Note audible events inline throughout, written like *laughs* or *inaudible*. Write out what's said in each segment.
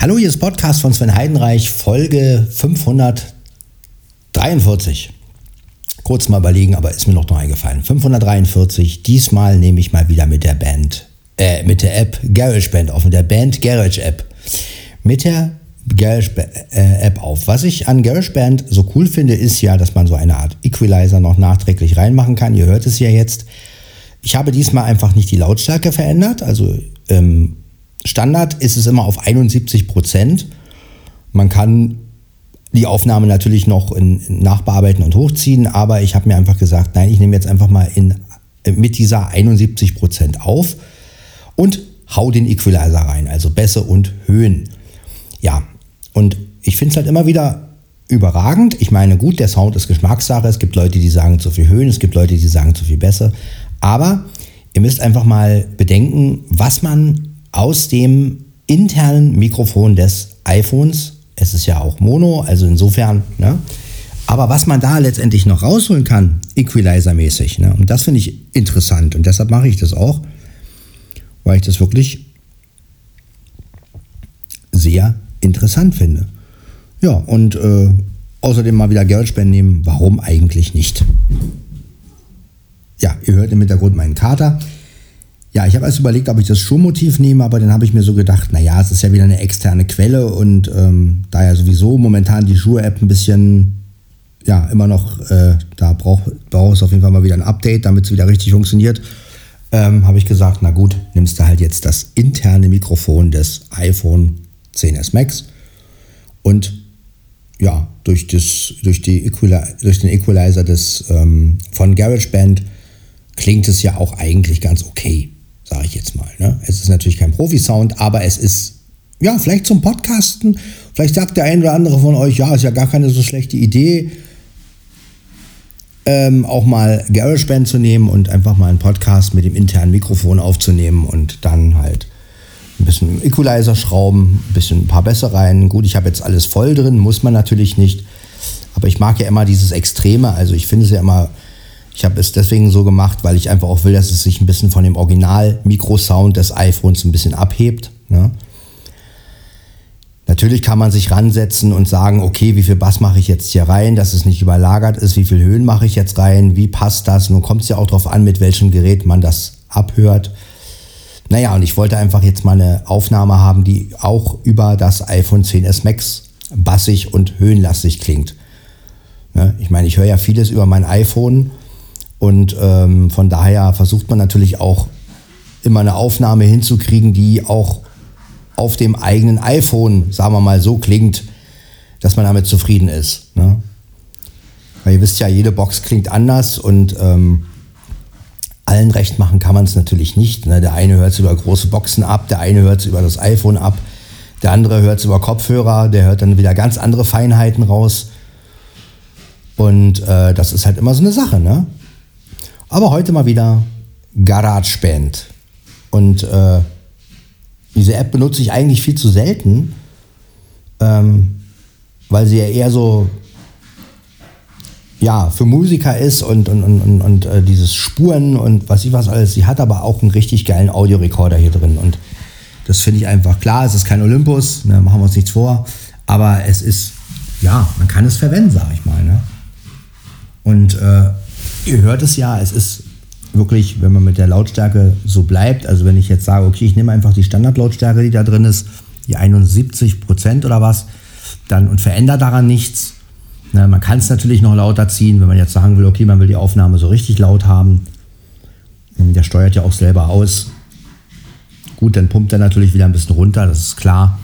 Hallo, hier ist Podcast von Sven Heidenreich, Folge 543. Kurz mal überlegen, aber ist mir noch, eingefallen. 543. Diesmal nehme ich mal wieder mit der Band, äh, mit der App GarageBand auf, mit der Band Garage App. Mit der Garage äh, App auf. Was ich an GarageBand so cool finde, ist ja, dass man so eine Art Equalizer noch nachträglich reinmachen kann. Ihr hört es ja jetzt. Ich habe diesmal einfach nicht die Lautstärke verändert. Also ähm, Standard ist es immer auf 71 Prozent. Man kann die Aufnahme natürlich noch in, in nachbearbeiten und hochziehen, aber ich habe mir einfach gesagt, nein, ich nehme jetzt einfach mal in, mit dieser 71 Prozent auf und hau den Equalizer rein, also Bässe und Höhen. Ja, und ich finde es halt immer wieder überragend. Ich meine, gut, der Sound ist Geschmackssache. Es gibt Leute, die sagen zu viel Höhen, es gibt Leute, die sagen zu viel Bässe. Aber ihr müsst einfach mal bedenken, was man aus dem internen Mikrofon des iPhones. Es ist ja auch Mono, also insofern, ne? Aber was man da letztendlich noch rausholen kann, Equalizer-mäßig, ne? und das finde ich interessant und deshalb mache ich das auch, weil ich das wirklich sehr interessant finde. Ja, und äh, außerdem mal wieder GarageBand nehmen, warum eigentlich nicht? Ja, ihr hört im Hintergrund meinen Kater. Ja, ich habe erst überlegt, ob ich das Schuhmotiv nehme, aber dann habe ich mir so gedacht, naja, es ist ja wieder eine externe Quelle und ähm, da ja sowieso momentan die Schuhe-App ein bisschen, ja, immer noch, äh, da braucht brauch es auf jeden Fall mal wieder ein Update, damit es wieder richtig funktioniert, ähm, habe ich gesagt, na gut, nimmst du halt jetzt das interne Mikrofon des iPhone 10s Max und ja, durch, das, durch, die Equali durch den Equalizer des, ähm, von GarageBand klingt es ja auch eigentlich ganz okay sage ich jetzt mal. Ne? Es ist natürlich kein Profi-Sound, aber es ist, ja, vielleicht zum Podcasten. Vielleicht sagt der ein oder andere von euch, ja, ist ja gar keine so schlechte Idee, ähm, auch mal GarageBand zu nehmen und einfach mal einen Podcast mit dem internen Mikrofon aufzunehmen und dann halt ein bisschen Equalizer schrauben, ein bisschen ein paar Bässe rein. Gut, ich habe jetzt alles voll drin, muss man natürlich nicht. Aber ich mag ja immer dieses Extreme. Also ich finde es ja immer ich habe es deswegen so gemacht, weil ich einfach auch will, dass es sich ein bisschen von dem Original-Mikrosound des iPhones ein bisschen abhebt. Ne? Natürlich kann man sich ransetzen und sagen, okay, wie viel Bass mache ich jetzt hier rein, dass es nicht überlagert ist, wie viel Höhen mache ich jetzt rein, wie passt das? Nun kommt es ja auch darauf an, mit welchem Gerät man das abhört. Naja, und ich wollte einfach jetzt mal eine Aufnahme haben, die auch über das iPhone 10s Max bassig und höhenlastig klingt. Ne? Ich meine, ich höre ja vieles über mein iPhone und ähm, von daher versucht man natürlich auch immer eine Aufnahme hinzukriegen, die auch auf dem eigenen iPhone, sagen wir mal, so klingt, dass man damit zufrieden ist. Ne? Weil ihr wisst ja, jede Box klingt anders und ähm, allen recht machen kann man es natürlich nicht. Ne? Der eine hört es über große Boxen ab, der eine hört es über das iPhone ab, der andere hört es über Kopfhörer, der hört dann wieder ganz andere Feinheiten raus. Und äh, das ist halt immer so eine Sache. Ne? Aber heute mal wieder GarageBand. Und äh, diese App benutze ich eigentlich viel zu selten, ähm, weil sie ja eher so ja, für Musiker ist und, und, und, und, und äh, dieses Spuren und was ich was alles. Sie hat aber auch einen richtig geilen Audiorekorder hier drin. Und das finde ich einfach klar. Es ist kein Olympus, ne, machen wir uns nichts vor. Aber es ist, ja, man kann es verwenden, sage ich mal. Ne? Und äh, ihr hört es ja, es ist wirklich, wenn man mit der Lautstärke so bleibt, also wenn ich jetzt sage, okay, ich nehme einfach die Standardlautstärke, die da drin ist, die 71 Prozent oder was, dann und verändere daran nichts. Na, man kann es natürlich noch lauter ziehen, wenn man jetzt sagen will, okay, man will die Aufnahme so richtig laut haben. Der steuert ja auch selber aus. Gut, dann pumpt er natürlich wieder ein bisschen runter, das ist klar.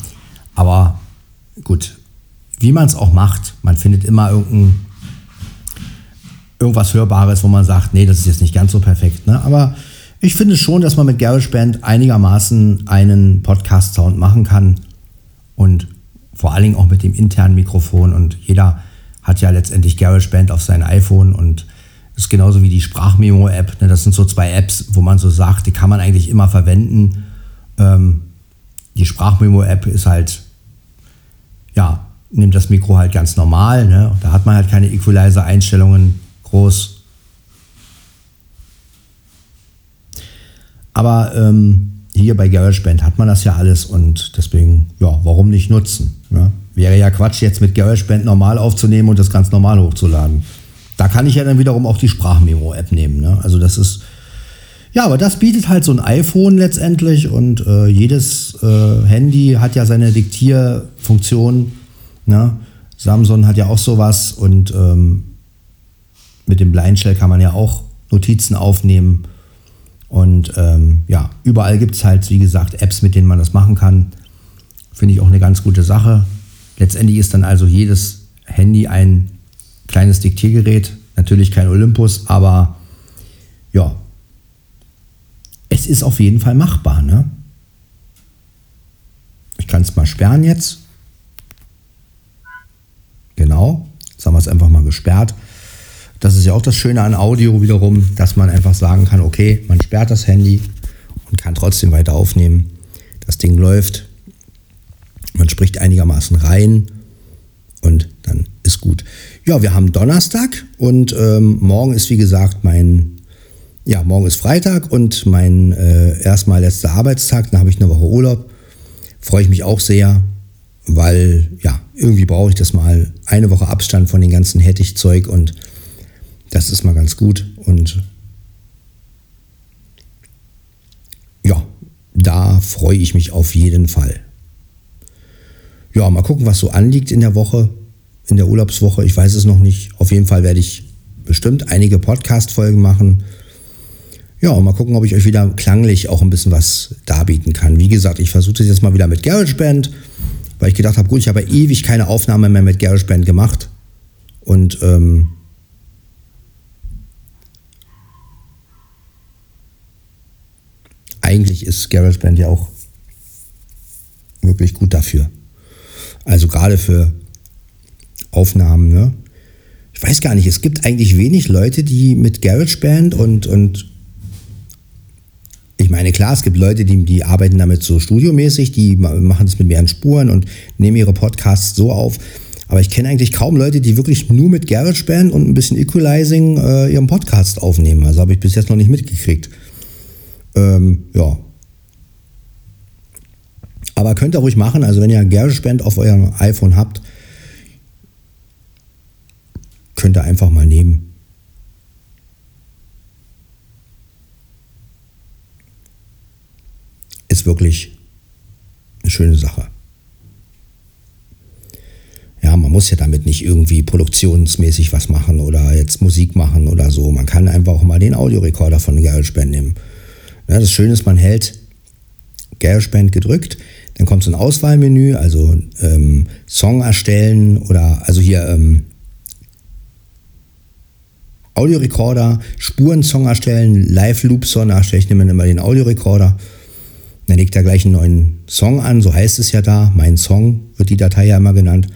Aber gut, wie man es auch macht, man findet immer irgendeinen irgendwas Hörbares, wo man sagt, nee, das ist jetzt nicht ganz so perfekt. Ne? Aber ich finde schon, dass man mit GarageBand einigermaßen einen Podcast-Sound machen kann und vor allen Dingen auch mit dem internen Mikrofon. Und jeder hat ja letztendlich GarageBand auf sein iPhone und ist genauso wie die Sprachmemo-App. Ne? Das sind so zwei Apps, wo man so sagt, die kann man eigentlich immer verwenden. Ähm, die Sprachmemo-App ist halt, ja, nimmt das Mikro halt ganz normal. Ne? Da hat man halt keine Equalizer-Einstellungen groß. Aber ähm, hier bei GarageBand hat man das ja alles und deswegen, ja, warum nicht nutzen? Ne? Wäre ja Quatsch, jetzt mit GarageBand normal aufzunehmen und das ganz normal hochzuladen. Da kann ich ja dann wiederum auch die Sprachmemo-App nehmen. Ne? Also das ist, ja, aber das bietet halt so ein iPhone letztendlich und äh, jedes äh, Handy hat ja seine Diktierfunktion. Ne? Samsung hat ja auch sowas und ähm, mit dem Blindshell kann man ja auch Notizen aufnehmen. Und ähm, ja, überall gibt es halt, wie gesagt, Apps, mit denen man das machen kann. Finde ich auch eine ganz gute Sache. Letztendlich ist dann also jedes Handy ein kleines Diktiergerät. Natürlich kein Olympus, aber ja, es ist auf jeden Fall machbar. Ne? Ich kann es mal sperren jetzt. Genau, jetzt haben wir es einfach mal gesperrt. Das ist ja auch das Schöne an Audio wiederum, dass man einfach sagen kann, okay, man sperrt das Handy und kann trotzdem weiter aufnehmen. Das Ding läuft, man spricht einigermaßen rein und dann ist gut. Ja, wir haben Donnerstag und ähm, morgen ist wie gesagt mein, ja, morgen ist Freitag und mein äh, erstmal letzter Arbeitstag, dann habe ich eine Woche Urlaub. Freue ich mich auch sehr, weil ja, irgendwie brauche ich das mal. Eine Woche Abstand von den ganzen Hettichzeug und das ist mal ganz gut. Und ja, da freue ich mich auf jeden Fall. Ja, mal gucken, was so anliegt in der Woche, in der Urlaubswoche. Ich weiß es noch nicht. Auf jeden Fall werde ich bestimmt einige Podcast-Folgen machen. Ja, und mal gucken, ob ich euch wieder klanglich auch ein bisschen was darbieten kann. Wie gesagt, ich versuche das jetzt mal wieder mit GarageBand, weil ich gedacht habe, gut, ich habe ewig keine Aufnahme mehr mit GarageBand gemacht. Und ähm, eigentlich ist GarageBand ja auch wirklich gut dafür. Also gerade für Aufnahmen, ne? Ich weiß gar nicht, es gibt eigentlich wenig Leute, die mit GarageBand und, und ich meine, klar, es gibt Leute, die, die arbeiten damit so studiomäßig, die machen es mit mehreren Spuren und nehmen ihre Podcasts so auf. Aber ich kenne eigentlich kaum Leute, die wirklich nur mit GarageBand und ein bisschen Equalizing äh, ihren Podcast aufnehmen. Also habe ich bis jetzt noch nicht mitgekriegt. Ähm, ja. Aber könnt ihr ruhig machen. Also wenn ihr GarageBand auf eurem iPhone habt, könnt ihr einfach mal nehmen. Ist wirklich eine schöne Sache. Ja, man muss ja damit nicht irgendwie produktionsmäßig was machen oder jetzt Musik machen oder so. Man kann einfach auch mal den Audiorekorder von GarageBand nehmen ja, das Schöne ist, man hält GarageBand gedrückt, dann kommt so ein Auswahlmenü, also ähm, Song erstellen oder also hier ähm, Audiorekorder, Spurensong erstellen, Live-Loop-Song erstellen. Ich nehme immer den Audiorekorder. Dann legt er gleich einen neuen Song an, so heißt es ja da. Mein Song wird die Datei ja immer genannt.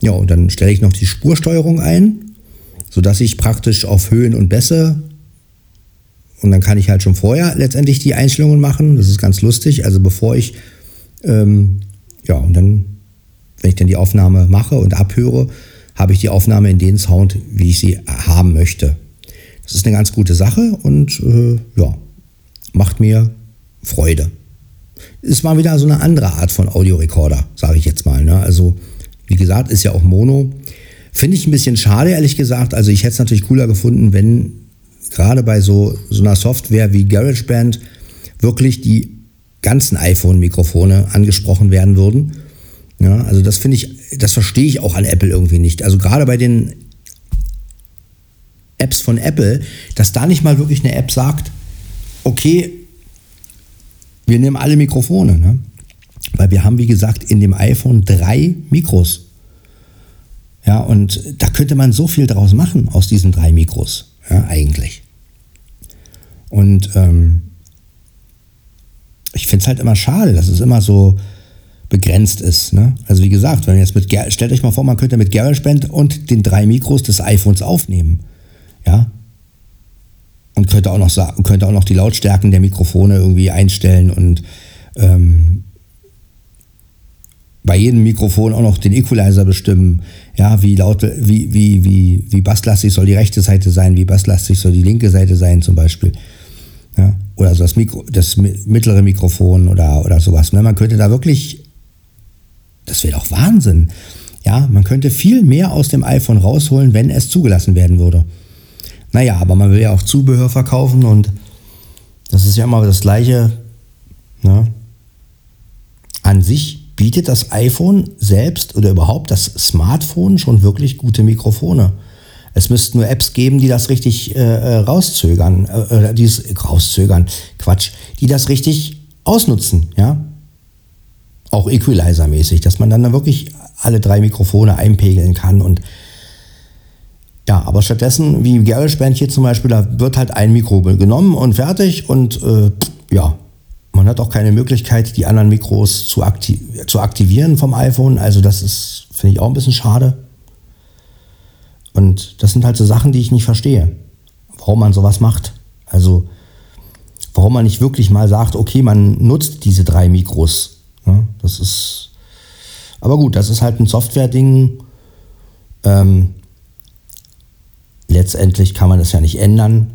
Ja, und dann stelle ich noch die Spursteuerung ein, sodass ich praktisch auf Höhen und Bässe und dann kann ich halt schon vorher letztendlich die Einstellungen machen. Das ist ganz lustig. Also bevor ich, ähm, ja, und dann, wenn ich dann die Aufnahme mache und abhöre, habe ich die Aufnahme in den Sound, wie ich sie haben möchte. Das ist eine ganz gute Sache und äh, ja, macht mir Freude. Ist mal wieder so eine andere Art von Audiorekorder, sage ich jetzt mal. Ne? Also, wie gesagt, ist ja auch Mono. Finde ich ein bisschen schade, ehrlich gesagt. Also, ich hätte es natürlich cooler gefunden, wenn gerade bei so, so einer Software wie GarageBand wirklich die ganzen iPhone-Mikrofone angesprochen werden würden. Ja, also das finde ich, das verstehe ich auch an Apple irgendwie nicht. Also gerade bei den Apps von Apple, dass da nicht mal wirklich eine App sagt, okay, wir nehmen alle Mikrofone. Ne? Weil wir haben, wie gesagt, in dem iPhone drei Mikros. Ja, und da könnte man so viel draus machen aus diesen drei Mikros ja, eigentlich. Und ähm, ich finde es halt immer schade, dass es immer so begrenzt ist. Ne? Also wie gesagt, wenn jetzt mit stellt euch mal vor, man könnte mit GarageBand und den drei Mikros des iPhones aufnehmen. Ja. Und könnte auch noch sagen, könnte auch noch die Lautstärken der Mikrofone irgendwie einstellen und ähm, bei jedem Mikrofon auch noch den Equalizer bestimmen. Ja, wie laut, wie, wie, wie, wie basslastig soll die rechte Seite sein, wie basslastig soll die linke Seite sein zum Beispiel. Ja, oder so das, Mikro, das mittlere Mikrofon oder, oder sowas. Ne? Man könnte da wirklich, das wäre doch Wahnsinn. Ja, man könnte viel mehr aus dem iPhone rausholen, wenn es zugelassen werden würde. Naja, aber man will ja auch Zubehör verkaufen und das ist ja immer das Gleiche. Ne? An sich bietet das iPhone selbst oder überhaupt das Smartphone schon wirklich gute Mikrofone. Es müssten nur Apps geben, die das richtig äh, äh rauszögern, äh, die es rauszögern, Quatsch, die das richtig ausnutzen, ja. Auch Equalizer-mäßig, dass man dann wirklich alle drei Mikrofone einpegeln kann und ja, aber stattdessen, wie GarageBand hier zum Beispiel, da wird halt ein Mikro genommen und fertig und äh, ja, man hat auch keine Möglichkeit, die anderen Mikros zu, aktiv zu aktivieren vom iPhone. Also das ist, finde ich auch ein bisschen schade. Und das sind halt so Sachen, die ich nicht verstehe, warum man sowas macht. Also warum man nicht wirklich mal sagt, okay, man nutzt diese drei Mikros. Ja, das ist, aber gut, das ist halt ein Software-Ding. Ähm, letztendlich kann man das ja nicht ändern.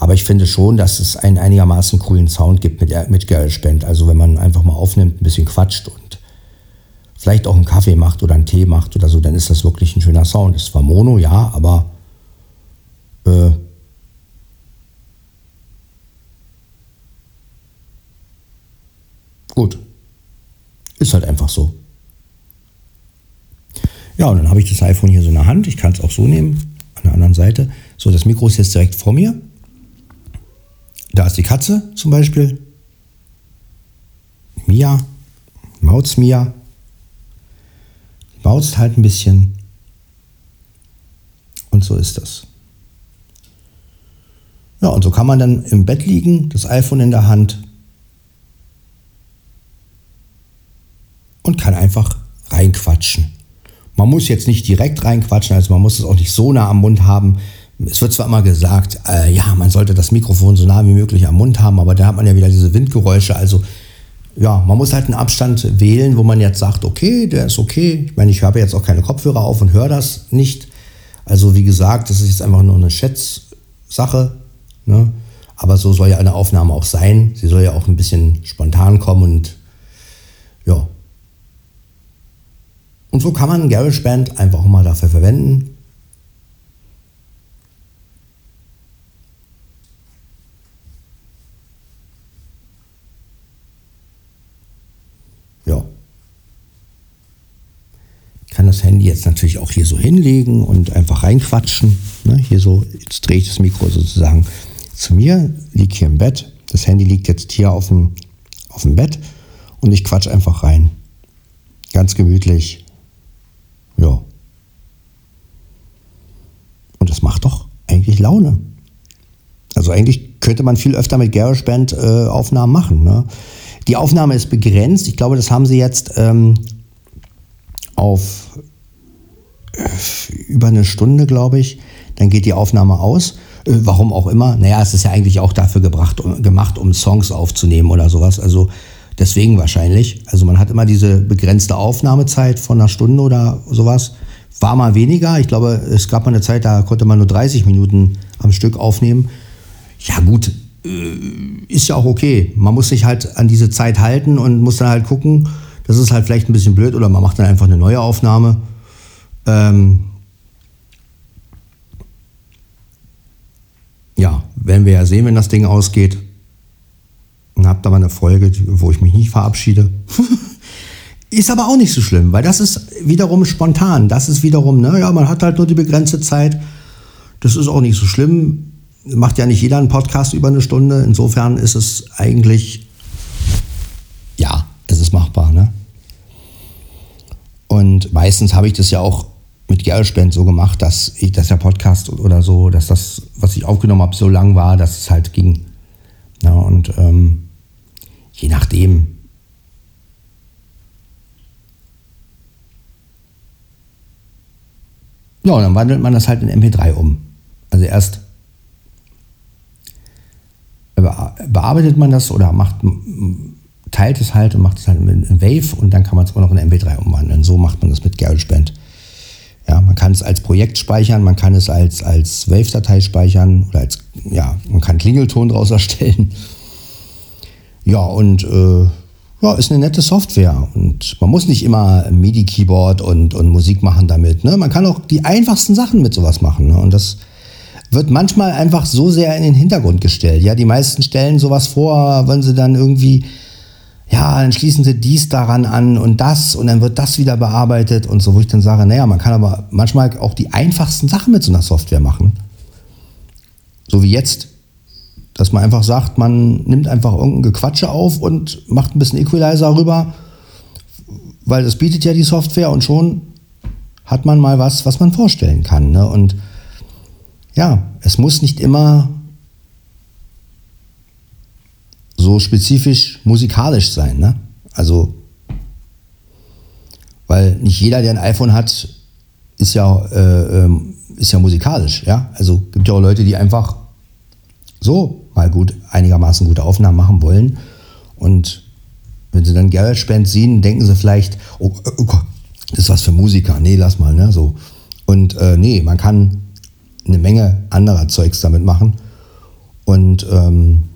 Aber ich finde schon, dass es einen einigermaßen coolen Sound gibt mit, mit GarageBand. Also wenn man einfach mal aufnimmt, ein bisschen quatscht und vielleicht auch einen Kaffee macht oder einen Tee macht oder so, dann ist das wirklich ein schöner Sound. Es war Mono, ja, aber äh, gut. Ist halt einfach so. Ja, und dann habe ich das iPhone hier so in der Hand. Ich kann es auch so nehmen an der anderen Seite. So, das Mikro ist jetzt direkt vor mir. Da ist die Katze zum Beispiel. Mia, Mauz Mia. Mauzt halt ein bisschen. Und so ist das. Ja, und so kann man dann im Bett liegen, das iPhone in der Hand und kann einfach reinquatschen. Man muss jetzt nicht direkt reinquatschen, also man muss es auch nicht so nah am Mund haben. Es wird zwar immer gesagt, äh, ja, man sollte das Mikrofon so nah wie möglich am Mund haben, aber da hat man ja wieder diese Windgeräusche. Also ja, man muss halt einen Abstand wählen, wo man jetzt sagt, okay, der ist okay. Ich meine, ich habe jetzt auch keine Kopfhörer auf und höre das nicht. Also wie gesagt, das ist jetzt einfach nur eine Schätzsache. Ne? Aber so soll ja eine Aufnahme auch sein. Sie soll ja auch ein bisschen spontan kommen und ja, und so kann man GarageBand einfach mal dafür verwenden. Das Handy jetzt natürlich auch hier so hinlegen und einfach reinquatschen. Ne, hier so, jetzt drehe ich das Mikro sozusagen zu mir, liege hier im Bett. Das Handy liegt jetzt hier auf dem, auf dem Bett und ich quatsch einfach rein. Ganz gemütlich. Ja. Und das macht doch eigentlich Laune. Also eigentlich könnte man viel öfter mit GarageBand äh, Aufnahmen machen. Ne? Die Aufnahme ist begrenzt. Ich glaube, das haben sie jetzt ähm, auf äh, über eine Stunde, glaube ich. Dann geht die Aufnahme aus. Äh, warum auch immer. Naja, es ist ja eigentlich auch dafür gebracht, um, gemacht, um Songs aufzunehmen oder sowas. Also Deswegen wahrscheinlich. Also man hat immer diese begrenzte Aufnahmezeit von einer Stunde oder sowas. War mal weniger. Ich glaube, es gab mal eine Zeit, da konnte man nur 30 Minuten am Stück aufnehmen. Ja gut, äh, ist ja auch okay. Man muss sich halt an diese Zeit halten und muss dann halt gucken. Das ist halt vielleicht ein bisschen blöd oder man macht dann einfach eine neue Aufnahme. Ähm ja, werden wir ja sehen, wenn das Ding ausgeht und habt aber eine Folge, wo ich mich nicht verabschiede. *laughs* ist aber auch nicht so schlimm, weil das ist wiederum spontan. Das ist wiederum, ne, man hat halt nur die begrenzte Zeit. Das ist auch nicht so schlimm. Macht ja nicht jeder einen Podcast über eine Stunde. Insofern ist es eigentlich, ja, es ist machbar, ne? Meistens habe ich das ja auch mit GarageBand so gemacht, dass ich, dass der Podcast oder so, dass das, was ich aufgenommen habe, so lang war, dass es halt ging. Ja, und ähm, Je nachdem. Ja, und dann wandelt man das halt in MP3 um. Also erst bearbeitet man das oder macht, teilt es halt und macht es halt in Wave und dann kann man es auch noch in MP3 umwandeln. So macht man das mit GarageBand. Ja, man kann es als Projekt speichern, man kann es als, als Wave-Datei speichern oder als, ja, man kann Klingelton daraus *laughs* erstellen. Ja, und äh, ja, ist eine nette Software. Und man muss nicht immer MIDI-Keyboard und, und Musik machen damit. Ne? Man kann auch die einfachsten Sachen mit sowas machen. Ne? Und das wird manchmal einfach so sehr in den Hintergrund gestellt. Ja, die meisten stellen sowas vor, wenn sie dann irgendwie, ja, dann schließen sie dies daran an und das und dann wird das wieder bearbeitet und so, wo ich dann sage, naja, man kann aber manchmal auch die einfachsten Sachen mit so einer Software machen. So wie jetzt dass man einfach sagt, man nimmt einfach irgendein Gequatsche auf und macht ein bisschen Equalizer rüber, weil das bietet ja die Software und schon hat man mal was, was man vorstellen kann. Ne? Und ja, es muss nicht immer so spezifisch musikalisch sein. Ne? Also, weil nicht jeder, der ein iPhone hat, ist ja, äh, ähm, ist ja musikalisch. Ja? Also gibt ja auch Leute, die einfach so mal gut, einigermaßen gute Aufnahmen machen wollen. Und wenn sie dann GarageBand sehen, denken sie vielleicht, oh, oh Gott, das ist was für Musiker. Nee, lass mal, ne? So. Und äh, nee, man kann eine Menge anderer Zeugs damit machen. Und ähm,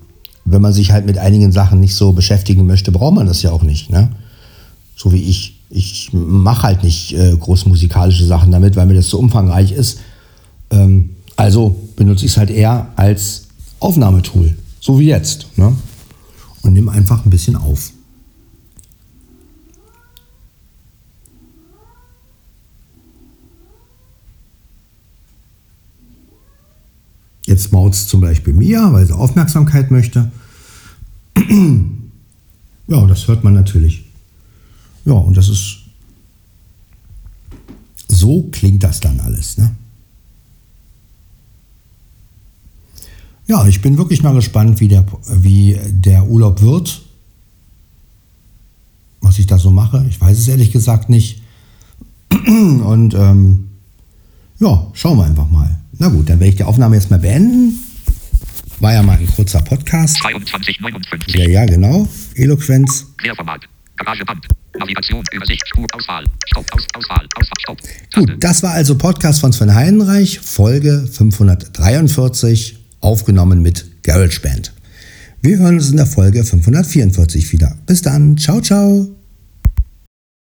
wenn man sich halt mit einigen Sachen nicht so beschäftigen möchte, braucht man das ja auch nicht. Ne? So wie ich. Ich mache halt nicht äh, groß musikalische Sachen damit, weil mir das so umfangreich ist. Ähm, also benutze ich es halt eher als Aufnahmetool, so wie jetzt. Ne? Und nimm einfach ein bisschen auf. Jetzt maut es zum Beispiel Mia, weil sie Aufmerksamkeit möchte. *clears throat* ja, das hört man natürlich. Ja, und das ist. So klingt das dann alles. Ne? Ja, ich bin wirklich mal gespannt, wie der, wie der Urlaub wird. Was ich da so mache. Ich weiß es ehrlich gesagt nicht. *clears throat* Und ähm, ja, schauen wir einfach mal. Na gut, dann werde ich die Aufnahme jetzt mal beenden. War ja mal ein kurzer Podcast. 2259. Ja, ja, genau. Eloquenz. Querformat. Garageband. Navigation, Übersicht, Spur, Auswahl, Stopp, Aus, Auswahl, Auswahl, Stopp. Gut, das war also Podcast von Sven Heidenreich, Folge 543 aufgenommen mit GarageBand. Wir hören uns in der Folge 544 wieder. Bis dann, ciao, ciao.